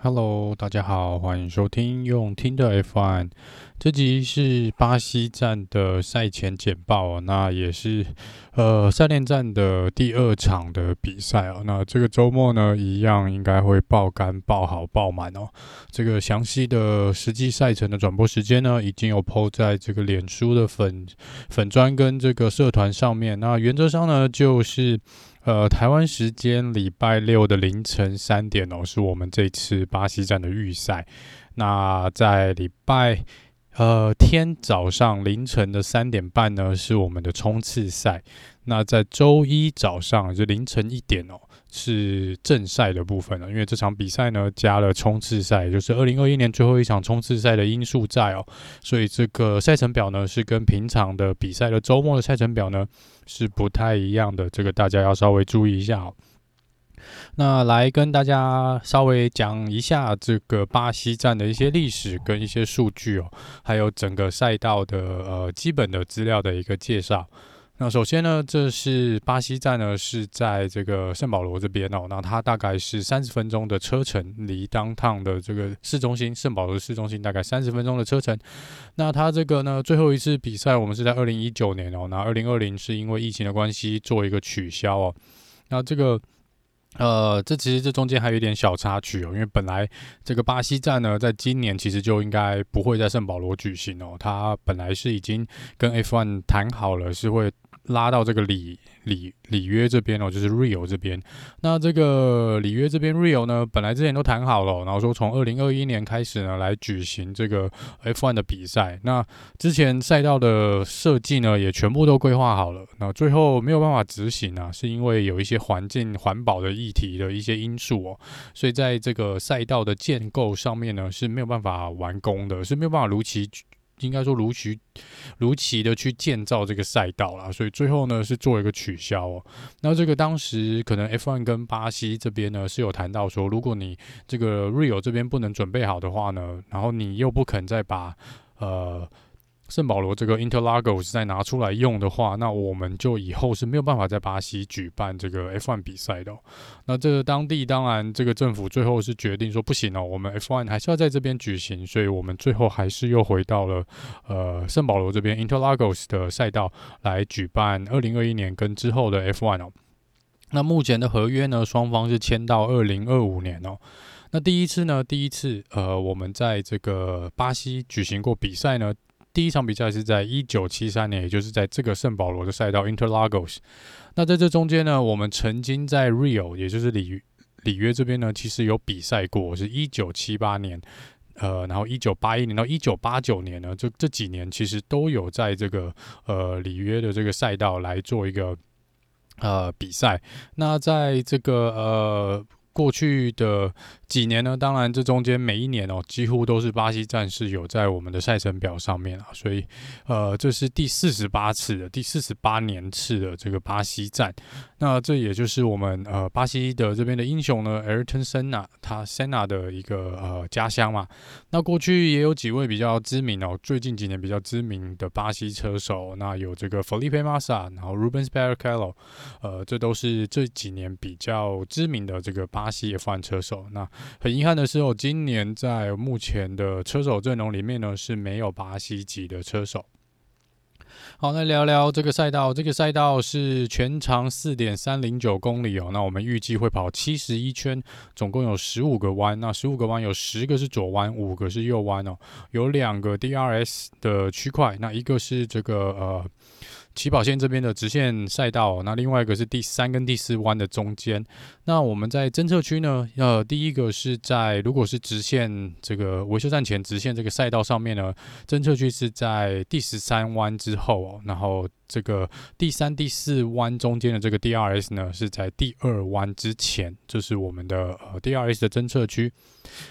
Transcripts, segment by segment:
Hello，大家好，欢迎收听用听的 F1。这集是巴西站的赛前简报，那也是呃赛链战的第二场的比赛哦。那这个周末呢，一样应该会爆肝、爆好、爆满哦。这个详细的实际赛程的转播时间呢，已经有 po 在这个脸书的粉粉砖跟这个社团上面。那原则上呢，就是。呃，台湾时间礼拜六的凌晨三点哦，是我们这次巴西站的预赛。那在礼拜呃天早上凌晨的三点半呢，是我们的冲刺赛。那在周一早上就凌晨一点哦。是正赛的部分了，因为这场比赛呢加了冲刺赛，也就是二零二一年最后一场冲刺赛的因素在哦，所以这个赛程表呢是跟平常的比赛的周末的赛程表呢是不太一样的，这个大家要稍微注意一下哦。那来跟大家稍微讲一下这个巴西站的一些历史跟一些数据哦，还有整个赛道的呃基本的资料的一个介绍。那首先呢，这是巴西站呢，是在这个圣保罗这边哦。那它大概是三十分钟的车程，离当趟的这个市中心圣保罗市中心大概三十分钟的车程。那它这个呢，最后一次比赛我们是在二零一九年哦。那二零二零是因为疫情的关系做一个取消哦。那这个呃，这其实这中间还有一点小插曲哦，因为本来这个巴西站呢，在今年其实就应该不会在圣保罗举行哦。它本来是已经跟 F1 谈好了，是会。拉到这个里里里约这边哦，就是 Rio 这边。那这个里约这边 Rio 呢，本来之前都谈好了，然后说从二零二一年开始呢，来举行这个 F1 的比赛。那之前赛道的设计呢，也全部都规划好了。那最后没有办法执行啊，是因为有一些环境环保的议题的一些因素哦，所以在这个赛道的建构上面呢，是没有办法完工的，是没有办法如期。应该说如期如期的去建造这个赛道啦，所以最后呢是做一个取消哦。那这个当时可能 F1 跟巴西这边呢是有谈到说，如果你这个 Rio 这边不能准备好的话呢，然后你又不肯再把呃。圣保罗这个 Interlagos 再拿出来用的话，那我们就以后是没有办法在巴西举办这个 F1 比赛的。那这个当地当然这个政府最后是决定说不行哦，我们 F1 还是要在这边举行，所以我们最后还是又回到了呃圣保罗这边 Interlagos 的赛道来举办2021年跟之后的 F1 哦。那目前的合约呢，双方是签到2025年哦。那第一次呢，第一次呃我们在这个巴西举行过比赛呢。第一场比赛是在一九七三年，也就是在这个圣保罗的赛道 Interlagos。那在这中间呢，我们曾经在 Rio，也就是里里约这边呢，其实有比赛过，是一九七八年，呃，然后一九八一年到一九八九年呢，这这几年其实都有在这个呃里约的这个赛道来做一个呃比赛。那在这个呃。过去的几年呢，当然这中间每一年哦，几乎都是巴西站是有在我们的赛程表上面啊，所以呃，这是第四十八次的第四十八年次的这个巴西站，那这也就是我们呃巴西的这边的英雄呢，Ayrton Senna 他 Senna 的一个呃家乡嘛。那过去也有几位比较知名哦，最近几年比较知名的巴西车手，那有这个 Felipe Massa，然后 Rubens Barrichello，呃，这都是这几年比较知名的这个巴。巴西 F1 车手，那很遗憾的是，我今年在目前的车手阵容里面呢是没有巴西籍的车手。好，来聊聊这个赛道。这个赛道是全长四点三零九公里哦。那我们预计会跑七十一圈，总共有十五个弯。那十五个弯有十个是左弯，五个是右弯哦。有两个 DRS 的区块，那一个是这个呃。起跑线这边的直线赛道，那另外一个是第三跟第四弯的中间。那我们在侦测区呢，呃，第一个是在如果是直线这个维修站前直线这个赛道上面呢，侦测区是在第十三弯之后，然后。这个第三、第四弯中间的这个 DRS 呢，是在第二弯之前，这是我们的呃 DRS 的侦测区。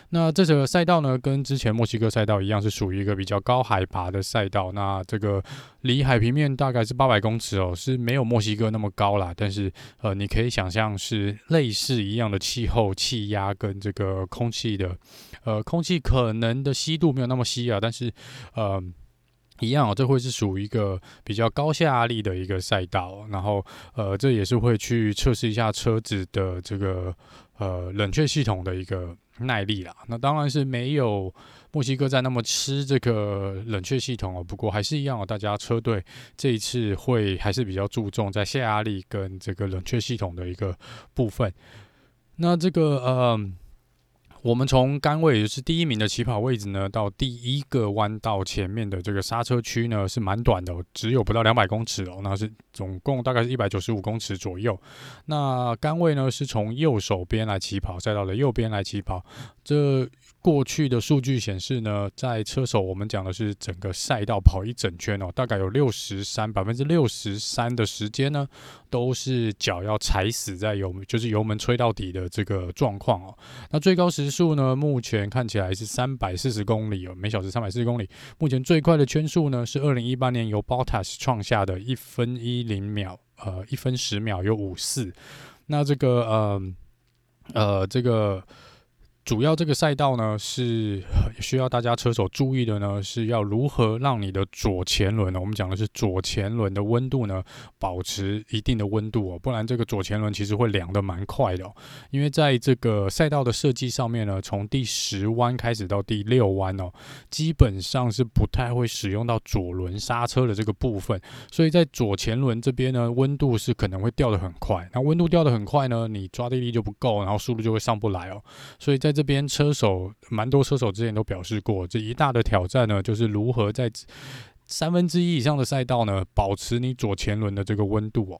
那这个赛道呢，跟之前墨西哥赛道一样，是属于一个比较高海拔的赛道。那这个离海平面大概是八百公尺哦，是没有墨西哥那么高啦。但是呃，你可以想象是类似一样的气候、气压跟这个空气的呃空气可能的稀度没有那么稀啊，但是呃。一样哦，这会是属于一个比较高下压力的一个赛道，然后呃，这也是会去测试一下车子的这个呃冷却系统的一个耐力啦。那当然是没有墨西哥站那么吃这个冷却系统哦。不过还是一样哦，大家车队这一次会还是比较注重在下压力跟这个冷却系统的一个部分。那这个嗯。我们从杆位，也就是第一名的起跑位置呢，到第一个弯道前面的这个刹车区呢，是蛮短的，只有不到两百公尺哦。那是总共大概是一百九十五公尺左右。那杆位呢，是从右手边来起跑，赛道的右边来起跑。这过去的数据显示呢，在车手我们讲的是整个赛道跑一整圈哦，大概有六十三百分之六十三的时间呢，都是脚要踩死在油，就是油门吹到底的这个状况哦。那最高时速呢，目前看起来是三百四十公里哦，每小时三百四十公里。目前最快的圈速呢，是二零一八年由 Bottas 创下的一分一零秒，呃，一分十秒有五四。那这个呃呃这个。主要这个赛道呢，是需要大家车手注意的呢，是要如何让你的左前轮呢，我们讲的是左前轮的温度呢，保持一定的温度哦，不然这个左前轮其实会凉得蛮快的哦。因为在这个赛道的设计上面呢，从第十弯开始到第六弯哦，基本上是不太会使用到左轮刹车的这个部分，所以在左前轮这边呢，温度是可能会掉得很快。那温度掉得很快呢，你抓地力就不够，然后速度就会上不来哦。所以在这边车手蛮多车手之前都表示过，这一大的挑战呢，就是如何在三分之一以上的赛道呢，保持你左前轮的这个温度哦。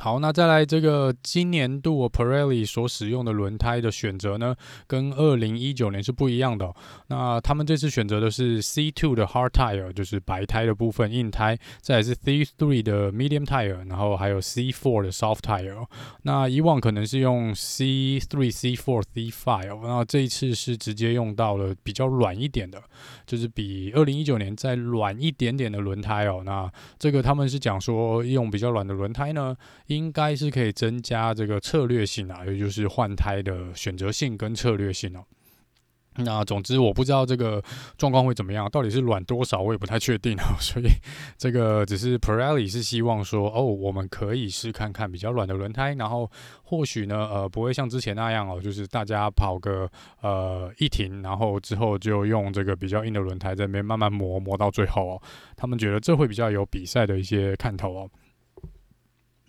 好，那再来这个今年度 Pirelli 所使用的轮胎的选择呢，跟二零一九年是不一样的。那他们这次选择的是 C2 的 Hard Tire，就是白胎的部分硬胎，再来是 C3 的 Medium Tire，然后还有 C4 的 Soft Tire。那以往可能是用 C3、C4、C5，那这一次是直接用到了比较软一点的，就是比二零一九年再软一点点的轮胎哦。那这个他们是讲说用比较软的轮胎呢。应该是可以增加这个策略性啊，也就是换胎的选择性跟策略性哦。那总之我不知道这个状况会怎么样，到底是软多少我也不太确定哦。所以这个只是 Pirelli 是希望说，哦，我们可以试看看比较软的轮胎，然后或许呢，呃，不会像之前那样哦，就是大家跑个呃一停，然后之后就用这个比较硬的轮胎在那边慢慢磨磨到最后哦。他们觉得这会比较有比赛的一些看头哦。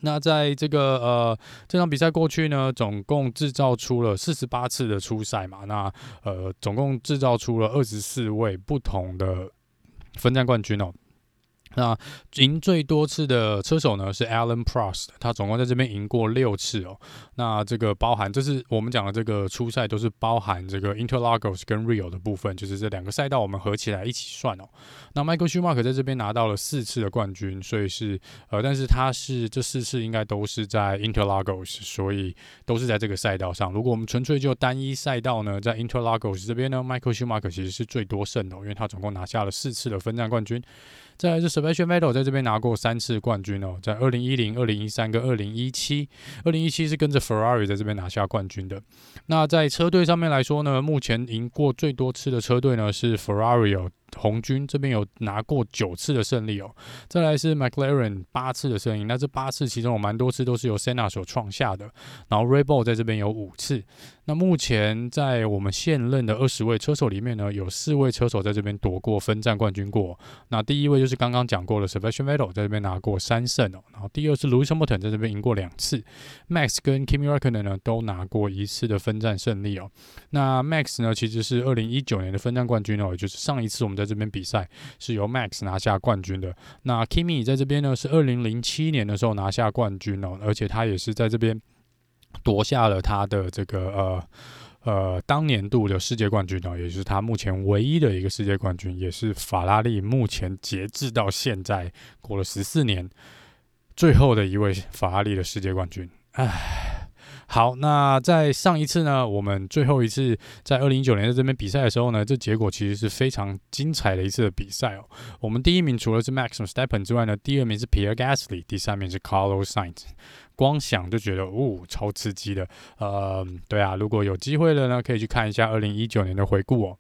那在这个呃这场比赛过去呢，总共制造出了四十八次的初赛嘛，那呃总共制造出了二十四位不同的分站冠军哦。那赢最多次的车手呢是 Alan Prost，他总共在这边赢过六次哦。那这个包含，这是我们讲的这个初赛都是包含这个 Interlagos 跟 Rio 的部分，就是这两个赛道我们合起来一起算哦。那 Michael Schumacher 在这边拿到了四次的冠军，所以是呃，但是他是这四次应该都是在 Interlagos，所以都是在这个赛道上。如果我们纯粹就单一赛道呢，在 Interlagos 这边呢，Michael Schumacher 其实是最多胜的哦，因为他总共拿下了四次的分站冠军。再来是 Sebastian Vettel 在这边拿过三次冠军哦，在二零一零、二零一三跟二零一七，二零一七是跟着 Ferrari 在这边拿下冠军的。那在车队上面来说呢，目前赢过最多次的车队呢是 Ferrari 哦。红军这边有拿过九次的胜利哦，再来是 McLaren 八次的胜利，那这八次其中有蛮多次都是由 Senna 所创下的，然后 r e b o l 在这边有五次。那目前在我们现任的二十位车手里面呢，有四位车手在这边夺过分站冠军过。那第一位就是刚刚讲过的 Sebastian Vettel 在这边拿过三胜哦，然后第二是 Lewis Hamilton 在这边赢过两次，Max 跟 Kimi Räikkönen 呢都拿过一次的分站胜利哦。那 Max 呢其实是二零一九年的分站冠军哦，也就是上一次我们在这边比赛是由 Max 拿下冠军的。那 Kimi 在这边呢，是二零零七年的时候拿下冠军哦，而且他也是在这边夺下了他的这个呃呃当年度的世界冠军哦，也就是他目前唯一的一个世界冠军，也是法拉利目前截至到现在过了十四年最后的一位法拉利的世界冠军。唉。好，那在上一次呢，我们最后一次在二零一九年在这边比赛的时候呢，这结果其实是非常精彩的一次的比赛哦。我们第一名除了是 Max Verstappen 之外呢，第二名是 Pierre Gasly，第三名是 Carlos Sainz。光想就觉得哦，超刺激的。呃，对啊，如果有机会了呢，可以去看一下二零一九年的回顾哦。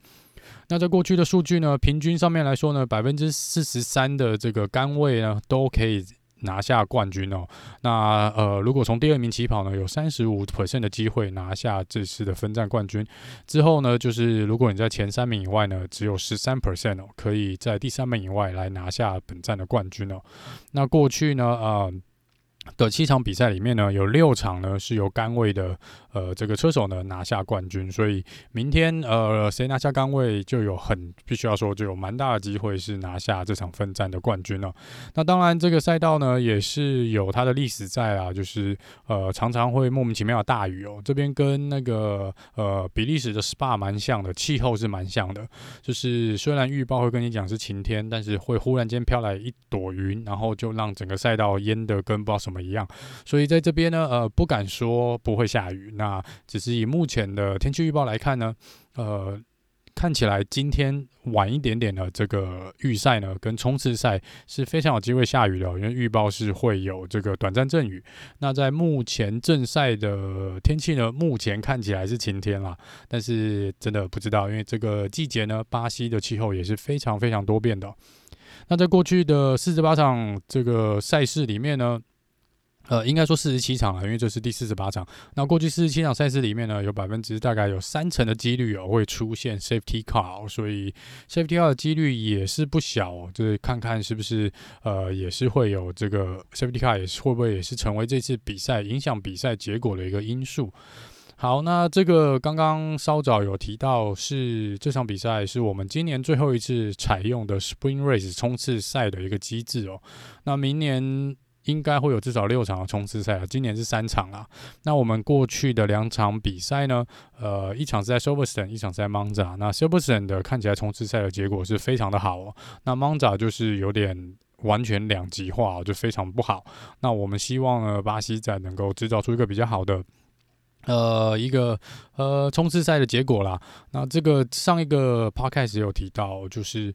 那在过去的数据呢，平均上面来说呢，百分之四十三的这个杆位呢，都可以。拿下冠军哦。那呃，如果从第二名起跑呢，有三十五 percent 的机会拿下这次的分站冠军。之后呢，就是如果你在前三名以外呢，只有十三 percent 哦，可以在第三名以外来拿下本站的冠军哦。那过去呢，啊。的七场比赛里面呢，有六场呢是由杆位的呃这个车手呢拿下冠军，所以明天呃谁拿下杆位就有很必须要说就有蛮大的机会是拿下这场奋战的冠军了，哦。那当然这个赛道呢也是有它的历史在啊，就是呃常常会莫名其妙的大雨哦。这边跟那个呃比利时的 SPA 蛮像的，气候是蛮像的，就是虽然预报会跟你讲是晴天，但是会忽然间飘来一朵云，然后就让整个赛道淹得跟不知道什么一样，所以在这边呢，呃，不敢说不会下雨。那只是以目前的天气预报来看呢，呃，看起来今天晚一点点的这个预赛呢，跟冲刺赛是非常有机会下雨的，因为预报是会有这个短暂阵雨。那在目前正赛的天气呢，目前看起来是晴天啦，但是真的不知道，因为这个季节呢，巴西的气候也是非常非常多变的。那在过去的四十八场这个赛事里面呢，呃，应该说四十七场了，因为这是第四十八场。那过去四十七场赛事里面呢，有百分之大概有三成的几率哦会出现 safety car，所以 safety car 的几率也是不小哦。就是看看是不是呃也是会有这个 safety car，也是会不会也是成为这次比赛影响比赛结果的一个因素。好，那这个刚刚稍早有提到是这场比赛是我们今年最后一次采用的 spring Race 冲刺赛的一个机制哦。那明年。应该会有至少六场的冲刺赛啊，今年是三场啊。那我们过去的两场比赛呢，呃，一场是在 Silverstone，一场是在 Monza。那 Silverstone 的看起来冲刺赛的结果是非常的好哦。那 Monza 就是有点完全两极化，就非常不好。那我们希望呢，巴西站能够制造出一个比较好的，呃，一个呃冲刺赛的结果啦。那这个上一个 Podcast 有提到，就是。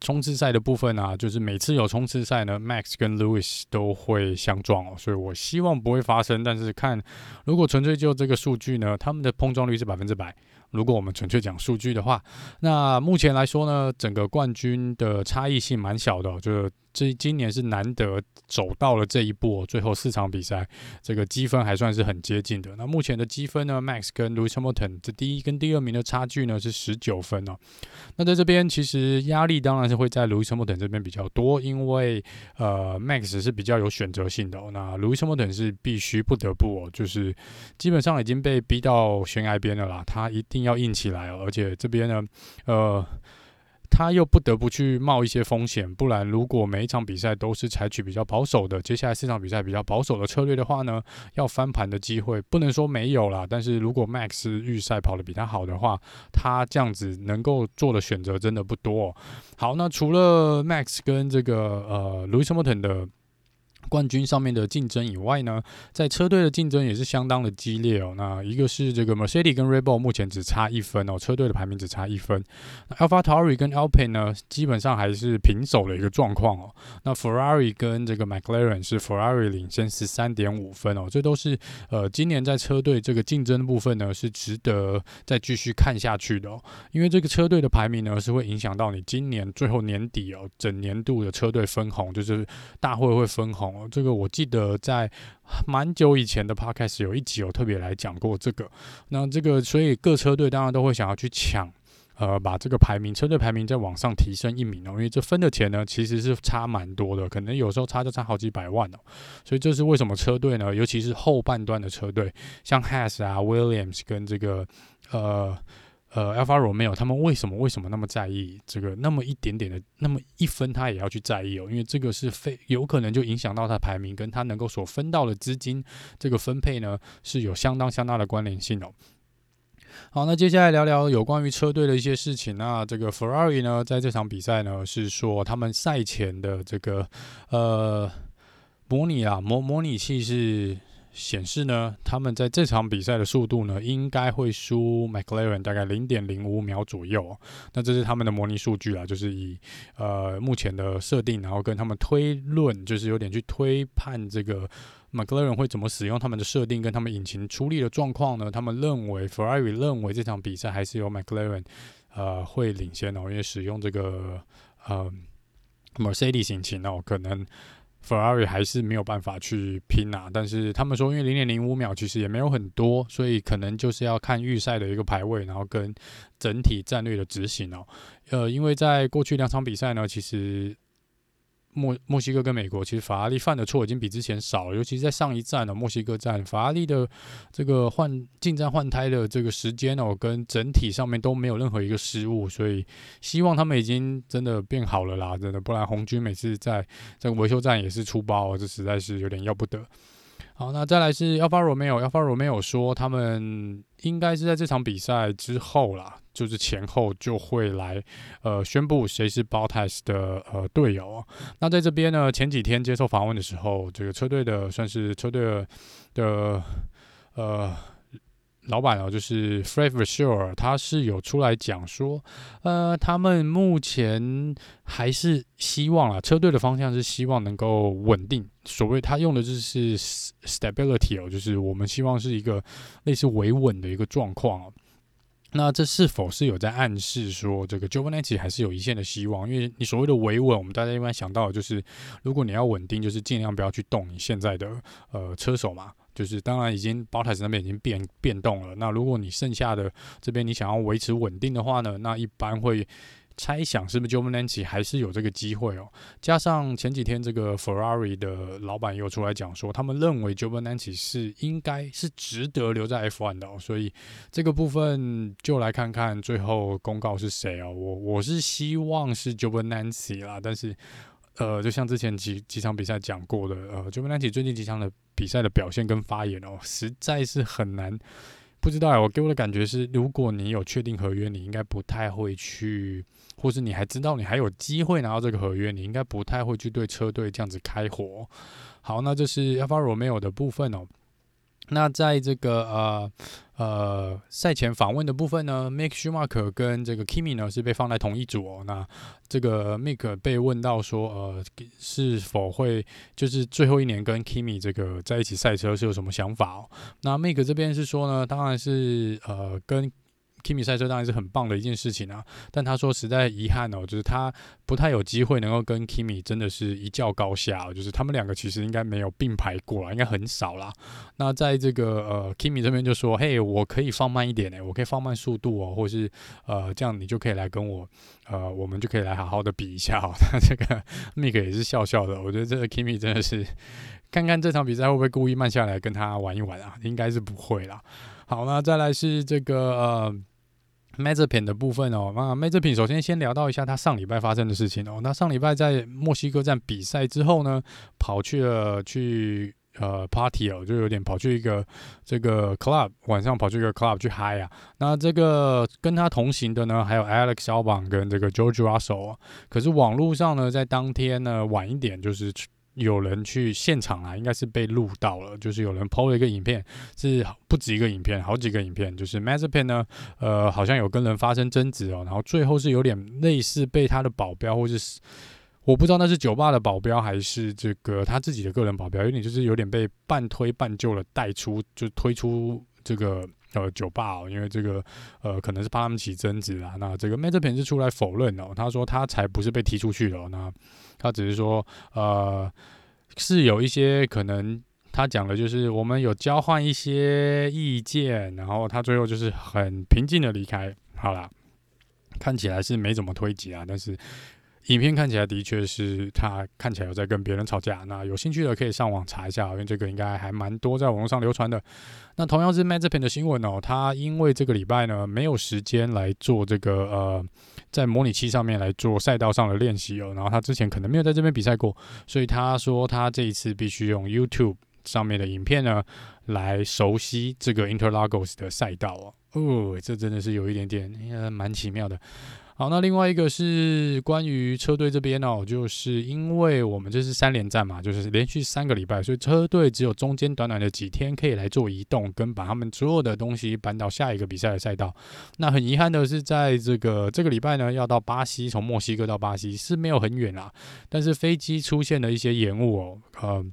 冲刺赛的部分啊，就是每次有冲刺赛呢，Max 跟 Lewis 都会相撞哦，所以我希望不会发生。但是看，如果纯粹就这个数据呢，他们的碰撞率是百分之百。如果我们纯粹讲数据的话，那目前来说呢，整个冠军的差异性蛮小的，就是。这今年是难得走到了这一步，最后四场比赛，这个积分还算是很接近的。那目前的积分呢，Max 跟 Louis Hamilton 这第一跟第二名的差距呢是十九分哦。那在这边其实压力当然是会在 Louis Hamilton 这边比较多，因为呃 Max 是比较有选择性的哦，那 Louis Hamilton 是必须不得不哦，就是基本上已经被逼到悬崖边了啦，他一定要硬起来哦，而且这边呢，呃。他又不得不去冒一些风险，不然如果每一场比赛都是采取比较保守的，接下来四场比赛比较保守的策略的话呢，要翻盘的机会不能说没有啦。但是如果 Max 预赛跑得比他好的话，他这样子能够做的选择真的不多。好，那除了 Max 跟这个呃 Louis Hamilton 的。冠军上面的竞争以外呢，在车队的竞争也是相当的激烈哦。那一个是这个 Mercedes 跟 Red Bull 目前只差一分哦，车队的排名只差一分。那 AlphaTauri 跟 Alpine 呢，基本上还是平手的一个状况哦。那 Ferrari 跟这个 McLaren 是 Ferrari 领先十三点五分哦，这都是呃今年在车队这个竞争的部分呢，是值得再继续看下去的哦。因为这个车队的排名呢，是会影响到你今年最后年底哦，整年度的车队分红，就是大会会分红。哦这个我记得在蛮久以前的 podcast 有一集有特别来讲过这个。那这个所以各车队当然都会想要去抢，呃，把这个排名车队排名再往上提升一名哦，因为这分的钱呢其实是差蛮多的，可能有时候差就差好几百万哦。所以这是为什么车队呢，尤其是后半段的车队，像 Has 啊、Williams 跟这个呃。呃，Alfa Romeo 他们为什么为什么那么在意这个那么一点点的那么一分，他也要去在意哦，因为这个是非有可能就影响到他排名跟他能够所分到的资金这个分配呢是有相当相当的关联性哦。好，那接下来聊聊有关于车队的一些事情。那这个 Ferrari 呢，在这场比赛呢是说他们赛前的这个呃模拟啊模模拟器是。显示呢，他们在这场比赛的速度呢，应该会输 McLaren 大概零点零五秒左右。那这是他们的模拟数据啊，就是以呃目前的设定，然后跟他们推论，就是有点去推判这个 McLaren 会怎么使用他们的设定，跟他们引擎出力的状况呢？他们认为 Ferrari 认为这场比赛还是由 McLaren 呃会领先哦，因为使用这个呃 Mercedes 引擎哦，可能。Ferrari 还是没有办法去拼啊。但是他们说，因为零点零五秒其实也没有很多，所以可能就是要看预赛的一个排位，然后跟整体战略的执行哦。呃，因为在过去两场比赛呢，其实。墨墨西哥跟美国，其实法拉利犯的错已经比之前少了，尤其是在上一站的墨西哥站，法拉利的这个换进站换胎的这个时间哦，跟整体上面都没有任何一个失误，所以希望他们已经真的变好了啦，真的，不然红军每次在这个维修站也是出包，这实在是有点要不得。好，那再来是 Alfa Romeo，Alfa Romeo 说他们应该是在这场比赛之后啦，就是前后就会来呃宣布谁是 Bottas 的呃队友。那在这边呢，前几天接受访问的时候，这个车队的算是车队的呃。老板哦，就是 Fred Vasseur，他是有出来讲说，呃，他们目前还是希望啊，车队的方向是希望能够稳定。所谓他用的就是 stability 哦，就是我们希望是一个类似维稳的一个状况哦。那这是否是有在暗示说，这个 Giovinazzi 还是有一线的希望？因为你所谓的维稳，我们大家一般想到就是，如果你要稳定，就是尽量不要去动你现在的呃车手嘛。就是当然已经 b o t t s 那边已经变变动了。那如果你剩下的这边你想要维持稳定的话呢，那一般会猜想是不是 Giovinazzi 还是有这个机会哦。加上前几天这个 Ferrari 的老板又出来讲说，他们认为 Giovinazzi 是应该是值得留在 F1 的哦。所以这个部分就来看看最后公告是谁哦。我我是希望是 Giovinazzi 啦，但是。呃，就像之前几几场比赛讲过的，呃就本兰奇最近几场的比赛的表现跟发言哦，实在是很难。不知道哎，我给我的感觉是，如果你有确定合约，你应该不太会去，或是你还知道你还有机会拿到这个合约，你应该不太会去对车队这样子开火。好，那这是 f r Romeo 的部分哦。那在这个呃呃赛前访问的部分呢，Mick Schumacher 跟这个 Kimi 呢是被放在同一组哦。那这个 Make 被问到说，呃，是否会就是最后一年跟 Kimi 这个在一起赛车是有什么想法哦？那 Make 这边是说呢，当然是呃跟。Kimi 赛车当然是很棒的一件事情啊，但他说实在遗憾哦，就是他不太有机会能够跟 Kimi 真的是一较高下哦，就是他们两个其实应该没有并排过啦，应该很少啦。那在这个呃 Kimi 这边就说，嘿，我可以放慢一点诶，我可以放慢速度哦，或是呃这样你就可以来跟我呃，我们就可以来好好的比一下哦。那这个 Mick 也是笑笑的，我觉得这个 Kimi 真的是看看这场比赛会不会故意慢下来跟他玩一玩啊？应该是不会啦。好，那再来是这个呃。Mazepin 的部分哦，那 Mazepin 首先先聊到一下他上礼拜发生的事情哦。那上礼拜在墨西哥站比赛之后呢，跑去了去呃 party 哦，就有点跑去一个这个 club，晚上跑去一个 club 去嗨啊。那这个跟他同行的呢，还有 Alex 肖邦跟这个 George Russell 啊。可是网络上呢，在当天呢晚一点就是。有人去现场啊，应该是被录到了，就是有人 PO 了一个影片，是不止一个影片，好几个影片，就是 Mazepin 呢，呃，好像有跟人发生争执哦，然后最后是有点类似被他的保镖，或者是我不知道那是酒吧的保镖还是这个他自己的个人保镖，有点就是有点被半推半就的带出，就推出这个呃酒吧哦，因为这个呃可能是怕他们起争执啦。那这个 Mazepin 是出来否认哦，他说他才不是被踢出去的哦，那。他只是说，呃，是有一些可能，他讲的就是我们有交换一些意见，然后他最后就是很平静的离开。好了，看起来是没怎么推挤啊，但是。影片看起来的确是他看起来有在跟别人吵架，那有兴趣的可以上网查一下，因为这个应该还蛮多在网络上流传的。那同样是 Mazepin 的新闻哦，他因为这个礼拜呢没有时间来做这个呃在模拟器上面来做赛道上的练习哦，然后他之前可能没有在这边比赛过，所以他说他这一次必须用 YouTube 上面的影片呢来熟悉这个 Interlagos 的赛道哦。哦，这真的是有一点点呃蛮奇妙的。好，那另外一个是关于车队这边哦，就是因为我们这是三连战嘛，就是连续三个礼拜，所以车队只有中间短短的几天可以来做移动，跟把他们所有的东西搬到下一个比赛的赛道。那很遗憾的是，在这个这个礼拜呢，要到巴西，从墨西哥到巴西是没有很远啦，但是飞机出现了一些延误哦，呃。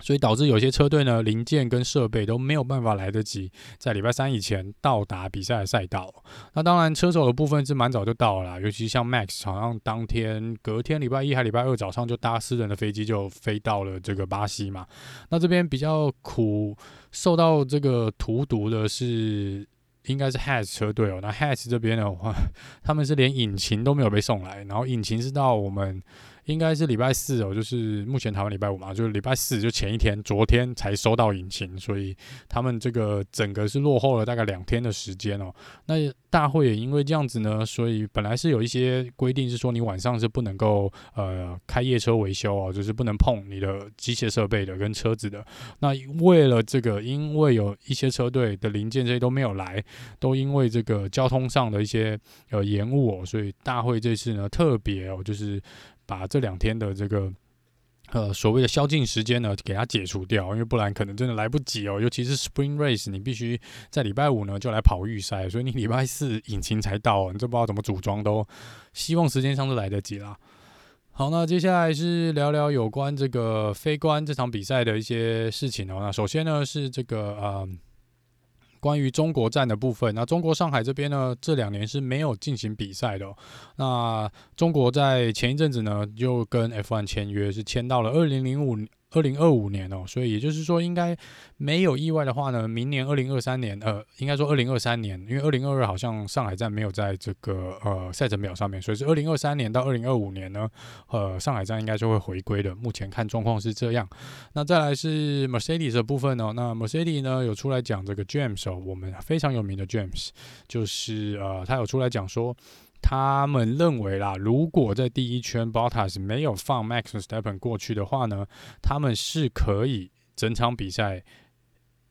所以导致有些车队呢，零件跟设备都没有办法来得及在礼拜三以前到达比赛的赛道。那当然，车手的部分是蛮早就到了啦，尤其像 Max，好像当天隔天礼拜一还礼拜二早上就搭私人的飞机就飞到了这个巴西嘛。那这边比较苦，受到这个荼毒的是应该是 Haas 车队哦。那 Haas 这边的话，他们是连引擎都没有被送来，然后引擎是到我们。应该是礼拜四哦，就是目前台湾礼拜五嘛，就是礼拜四就前一天，昨天才收到引擎，所以他们这个整个是落后了大概两天的时间哦。那大会也因为这样子呢，所以本来是有一些规定是说你晚上是不能够呃开夜车维修哦，就是不能碰你的机械设备的跟车子的。那为了这个，因为有一些车队的零件这些都没有来，都因为这个交通上的一些呃延误哦，所以大会这次呢特别哦就是。把这两天的这个呃所谓的宵禁时间呢，给它解除掉，因为不然可能真的来不及哦。尤其是 Spring Race，你必须在礼拜五呢就来跑预赛，所以你礼拜四引擎才到，你这不知道怎么组装，都希望时间上都来得及啦。好，那接下来是聊聊有关这个飞官这场比赛的一些事情哦。那首先呢是这个呃。关于中国站的部分，那中国上海这边呢，这两年是没有进行比赛的。那中国在前一阵子呢，就跟 F1 签约，是签到了二零零五。二零二五年哦，所以也就是说，应该没有意外的话呢，明年二零二三年，呃，应该说二零二三年，因为二零二二好像上海站没有在这个呃赛程表上面，所以是二零二三年到二零二五年呢，呃，上海站应该就会回归的。目前看状况是这样。那再来是 Mercedes 的部分哦，那 Mercedes 呢有出来讲这个 James 哦，我们非常有名的 James，就是呃，他有出来讲说。他们认为啦，如果在第一圈 Bottas 没有放 Max 和 Stapen 过去的话呢，他们是可以整场比赛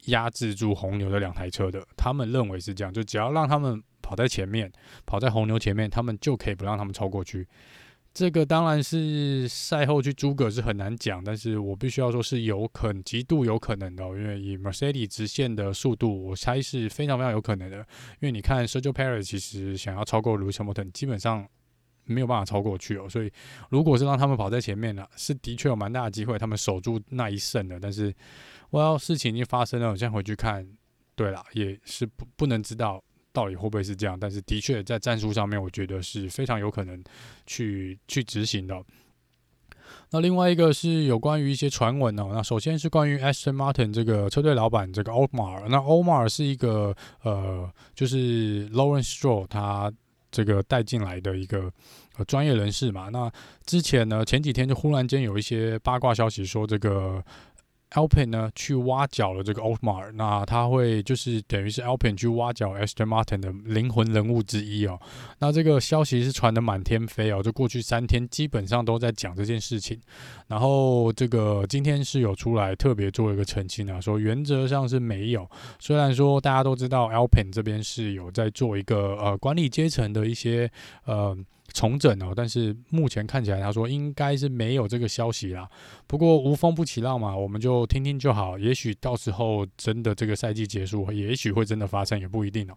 压制住红牛的两台车的。他们认为是这样，就只要让他们跑在前面，跑在红牛前面，他们就可以不让他们超过去。这个当然是赛后去诸葛是很难讲，但是我必须要说是有可能，极度有可能的，因为以 Mercedes 直线的速度，我猜是非常非常有可能的。因为你看 Sergio Perez 其实想要超过 Lewis Hamilton，基本上没有办法超过去哦。所以如果是让他们跑在前面了，是的确有蛮大的机会，他们守住那一胜的。但是，我要事情已经发生了，我现在回去看，对了，也是不不能知道。到底会不会是这样？但是的确在战术上面，我觉得是非常有可能去去执行的。那另外一个是有关于一些传闻哦。那首先是关于 Aston Martin 这个车队老板这个 Otmar。那 Otmar 是一个呃，就是 Lawrence Stroll 他这个带进来的一个呃专业人士嘛。那之前呢，前几天就忽然间有一些八卦消息说这个。Alpine 呢去挖角了这个 Otmar，那他会就是等于是 Alpine 去挖角 Aston Martin 的灵魂人物之一哦。那这个消息是传得满天飞哦，就过去三天基本上都在讲这件事情。然后这个今天是有出来特别做一个澄清啊，说原则上是没有。虽然说大家都知道 Alpine 这边是有在做一个呃管理阶层的一些呃。重整哦，但是目前看起来，他说应该是没有这个消息啦。不过无风不起浪嘛，我们就听听就好。也许到时候真的这个赛季结束，也许会真的发生，也不一定哦。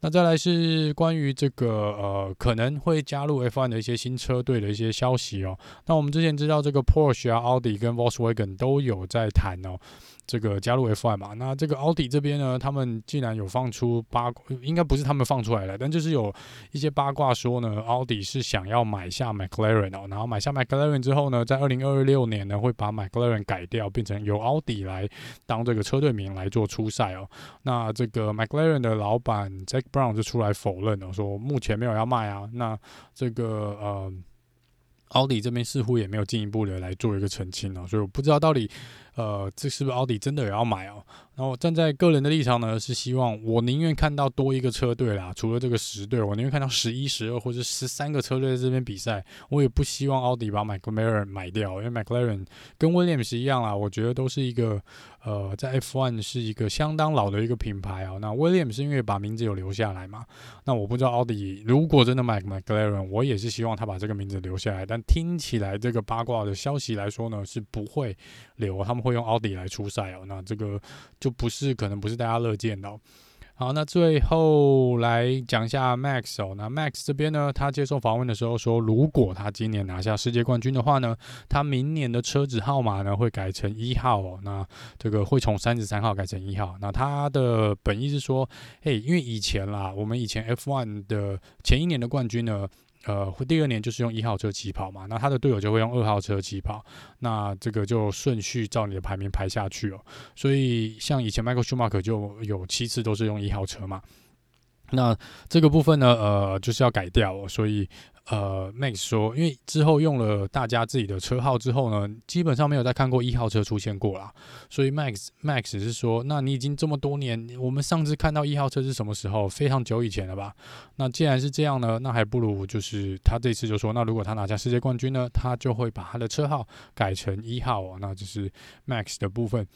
那再来是关于这个呃可能会加入 F1 的一些新车队的一些消息哦。那我们之前知道这个 Porsche 啊、奥迪跟 Volkswagen 都有在谈哦。这个加入 F1 嘛，那这个奥迪这边呢，他们既然有放出八卦，应该不是他们放出来的，但就是有一些八卦说呢，奥迪是想要买下 McLaren 哦，然后买下 McLaren 之后呢，在二零二六年呢，会把 McLaren 改掉，变成由奥迪来当这个车队名来做出赛哦。那这个 McLaren 的老板 Jack Brown 就出来否认了，说目前没有要卖啊。那这个呃，奥迪这边似乎也没有进一步的来做一个澄清哦，所以我不知道到底。呃，这是不是奥迪真的也要买哦？然后站在个人的立场呢，是希望我宁愿看到多一个车队啦，除了这个十队，我宁愿看到十一、十二或者十三个车队在这边比赛。我也不希望奥迪把 McLaren 买掉，因为 McLaren 跟 Williams 一样啦，我觉得都是一个呃，在 F1 是一个相当老的一个品牌哦。那 Williams 是因为把名字有留下来嘛？那我不知道奥迪如果真的买 McLaren，我也是希望他把这个名字留下来。但听起来这个八卦的消息来说呢，是不会留，他们会。用奥迪来出赛哦，那这个就不是可能不是大家乐见的。好，那最后来讲一下 Max 哦。那 Max 这边呢，他接受访问的时候说，如果他今年拿下世界冠军的话呢，他明年的车子号码呢会改成一号哦。那这个会从三十三号改成一号。那他的本意是说，嘿，因为以前啦，我们以前 F1 的前一年的冠军呢。呃，第二年就是用一号车起跑嘛，那他的队友就会用二号车起跑，那这个就顺序照你的排名排下去哦。所以像以前 Michael Schumacher 就有七次都是用一号车嘛，那这个部分呢，呃，就是要改掉哦，所以。呃，Max 说，因为之后用了大家自己的车号之后呢，基本上没有再看过一号车出现过啦。所以 Max Max 是说，那你已经这么多年，我们上次看到一号车是什么时候？非常久以前了吧？那既然是这样呢，那还不如就是他这次就说，那如果他拿下世界冠军呢，他就会把他的车号改成一号哦，那就是 Max 的部分。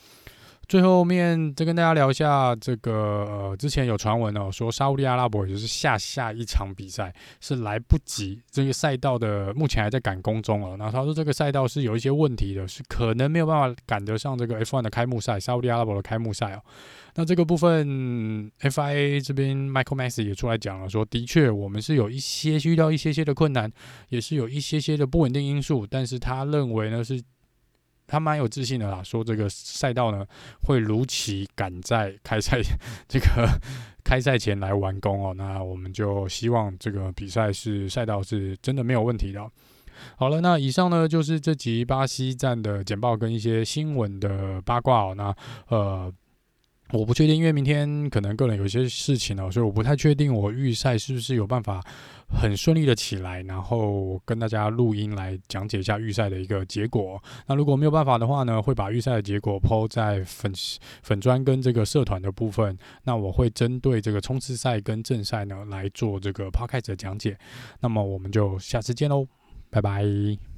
最后面再跟大家聊一下这个，呃，之前有传闻哦，说沙乌地阿拉伯也就是下下一场比赛是来不及，这个赛道的目前还在赶工中哦。那他说这个赛道是有一些问题的，是可能没有办法赶得上这个 F1 的开幕赛，沙乌地阿拉伯的开幕赛哦。那这个部分 FIA 这边 Michael Masi 也出来讲了，说的确我们是有一些遇到一些些的困难，也是有一些些的不稳定因素，但是他认为呢是。他蛮有自信的啦，说这个赛道呢会如期赶在开赛这个开赛前来完工哦。那我们就希望这个比赛是赛道是真的没有问题的。好了，那以上呢就是这集巴西站的简报跟一些新闻的八卦哦。那呃。我不确定，因为明天可能个人有一些事情哦，所以我不太确定我预赛是不是有办法很顺利的起来，然后跟大家录音来讲解一下预赛的一个结果。那如果没有办法的话呢，会把预赛的结果抛在粉粉专跟这个社团的部分。那我会针对这个冲刺赛跟正赛呢来做这个 podcast 的讲解。那么我们就下次见喽，拜拜。